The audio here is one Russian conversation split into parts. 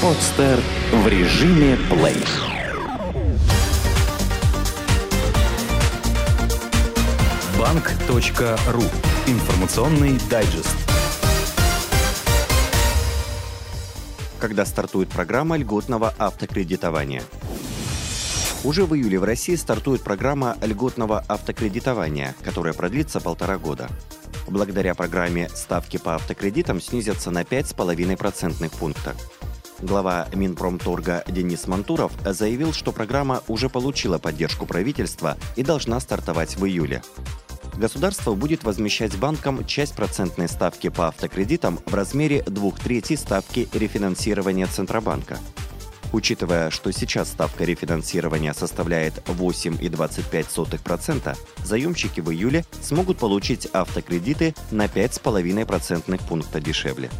Подстер в режиме плей. Банк.ру. Информационный дайджест. Когда стартует программа льготного автокредитования? Уже в июле в России стартует программа льготного автокредитования, которая продлится полтора года. Благодаря программе ставки по автокредитам снизятся на 5,5 процентных пункта. Глава Минпромторга Денис Мантуров заявил, что программа уже получила поддержку правительства и должна стартовать в июле. Государство будет возмещать банкам часть процентной ставки по автокредитам в размере двух третей ставки рефинансирования Центробанка. Учитывая, что сейчас ставка рефинансирования составляет 8,25%, заемщики в июле смогут получить автокредиты на 5,5 процентных пункта дешевле.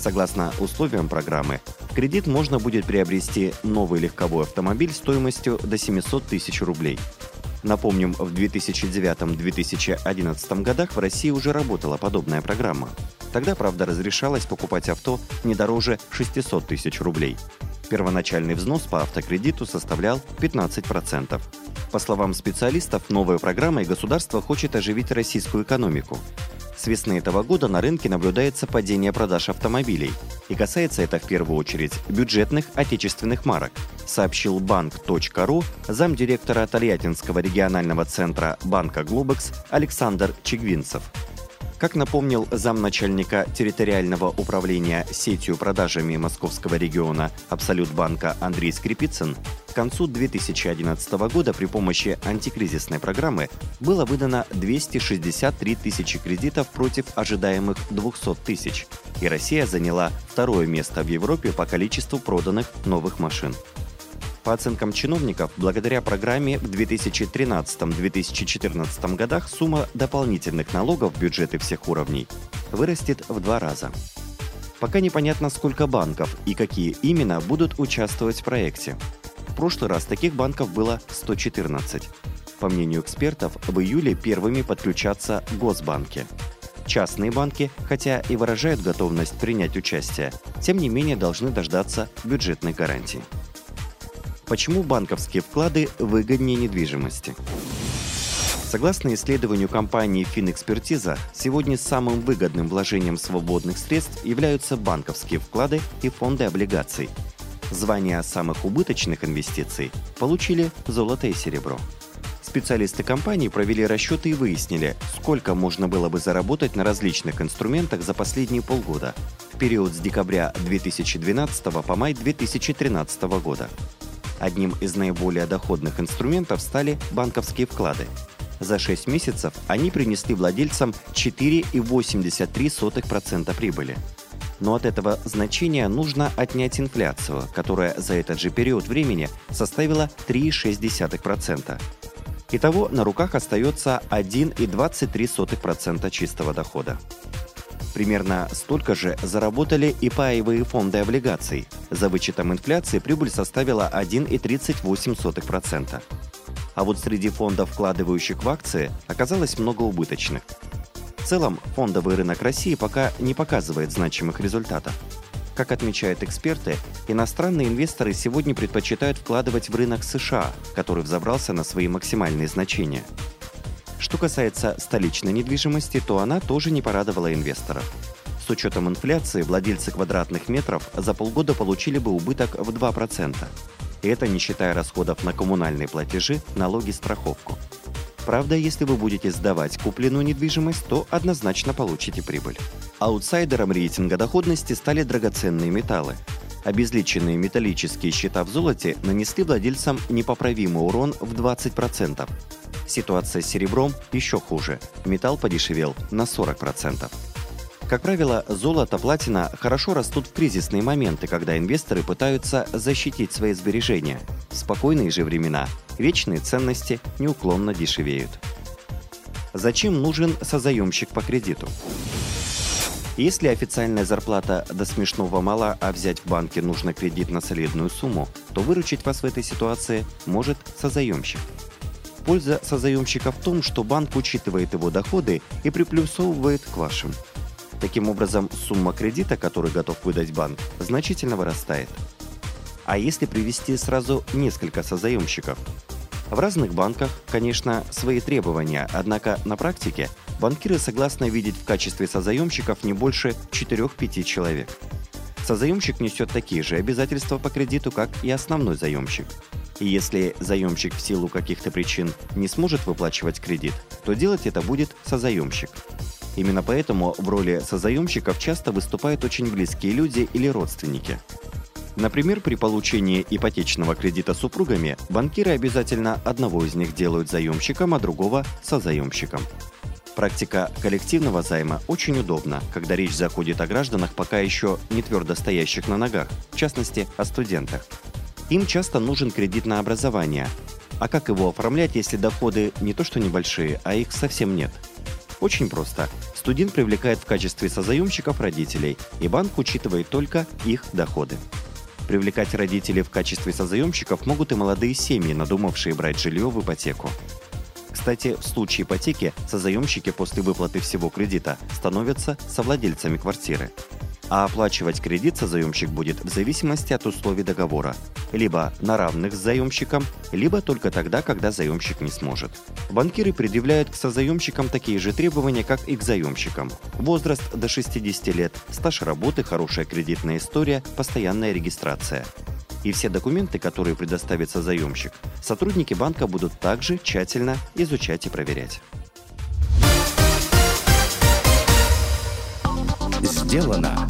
Согласно условиям программы, в кредит можно будет приобрести новый легковой автомобиль стоимостью до 700 тысяч рублей. Напомним, в 2009-2011 годах в России уже работала подобная программа. Тогда, правда, разрешалось покупать авто не дороже 600 тысяч рублей. Первоначальный взнос по автокредиту составлял 15%. По словам специалистов, новой программой государство хочет оживить российскую экономику. С весны этого года на рынке наблюдается падение продаж автомобилей. И касается это в первую очередь бюджетных отечественных марок, сообщил банк.ру замдиректора Тольяттинского регионального центра банка «Глобекс» Александр Чигвинцев. Как напомнил замначальника территориального управления сетью продажами московского региона Абсолют банка Андрей Скрипицын, к концу 2011 года при помощи антикризисной программы было выдано 263 тысячи кредитов против ожидаемых 200 тысяч, и Россия заняла второе место в Европе по количеству проданных новых машин. По оценкам чиновников, благодаря программе в 2013-2014 годах сумма дополнительных налогов в бюджеты всех уровней вырастет в два раза. Пока непонятно, сколько банков и какие именно будут участвовать в проекте. В прошлый раз таких банков было 114. По мнению экспертов, в июле первыми подключатся госбанки. Частные банки, хотя и выражают готовность принять участие, тем не менее должны дождаться бюджетной гарантии. Почему банковские вклады выгоднее недвижимости? Согласно исследованию компании Финэкспертиза, сегодня самым выгодным вложением свободных средств являются банковские вклады и фонды облигаций. Звание самых убыточных инвестиций получили золото и серебро. Специалисты компании провели расчеты и выяснили, сколько можно было бы заработать на различных инструментах за последние полгода, в период с декабря 2012 по май 2013 года. Одним из наиболее доходных инструментов стали банковские вклады. За 6 месяцев они принесли владельцам 4,83% прибыли. Но от этого значения нужно отнять инфляцию, которая за этот же период времени составила 3,6%. Итого на руках остается 1,23% чистого дохода. Примерно столько же заработали и паевые фонды облигаций. За вычетом инфляции прибыль составила 1,38%. А вот среди фондов, вкладывающих в акции, оказалось много убыточных. В целом, фондовый рынок России пока не показывает значимых результатов. Как отмечают эксперты, иностранные инвесторы сегодня предпочитают вкладывать в рынок США, который взобрался на свои максимальные значения – что касается столичной недвижимости, то она тоже не порадовала инвесторов. С учетом инфляции владельцы квадратных метров за полгода получили бы убыток в 2%. И это не считая расходов на коммунальные платежи, налоги, страховку. Правда, если вы будете сдавать купленную недвижимость, то однозначно получите прибыль. Аутсайдером рейтинга доходности стали драгоценные металлы. Обезличенные металлические счета в золоте нанесли владельцам непоправимый урон в 20%. Ситуация с серебром еще хуже. Металл подешевел на 40%. Как правило, золото, платина хорошо растут в кризисные моменты, когда инвесторы пытаются защитить свои сбережения. В спокойные же времена вечные ценности неуклонно дешевеют. Зачем нужен созаемщик по кредиту? Если официальная зарплата до смешного мала, а взять в банке нужно кредит на солидную сумму, то выручить вас в этой ситуации может созаемщик. Польза созаемщика в том, что банк учитывает его доходы и приплюсовывает к вашим. Таким образом, сумма кредита, который готов выдать банк, значительно вырастает. А если привести сразу несколько созаемщиков? В разных банках, конечно, свои требования, однако на практике банкиры согласны видеть в качестве созаемщиков не больше 4-5 человек. Созаемщик несет такие же обязательства по кредиту, как и основной заемщик. И если заемщик в силу каких-то причин не сможет выплачивать кредит, то делать это будет созаемщик. Именно поэтому в роли созаемщиков часто выступают очень близкие люди или родственники. Например, при получении ипотечного кредита супругами банкиры обязательно одного из них делают заемщиком, а другого – созаемщиком. Практика коллективного займа очень удобна, когда речь заходит о гражданах, пока еще не твердо стоящих на ногах, в частности, о студентах. Им часто нужен кредит на образование. А как его оформлять, если доходы не то что небольшие, а их совсем нет? Очень просто. Студент привлекает в качестве созаемщиков родителей, и банк учитывает только их доходы. Привлекать родителей в качестве созаемщиков могут и молодые семьи, надумавшие брать жилье в ипотеку. Кстати, в случае ипотеки созаемщики после выплаты всего кредита становятся совладельцами квартиры. А оплачивать кредит созаемщик будет в зависимости от условий договора. Либо на равных с заемщиком, либо только тогда, когда заемщик не сможет. Банкиры предъявляют к созаемщикам такие же требования, как и к заемщикам. Возраст до 60 лет, стаж работы, хорошая кредитная история, постоянная регистрация. И все документы, которые предоставит созаемщик, сотрудники банка будут также тщательно изучать и проверять. Сделано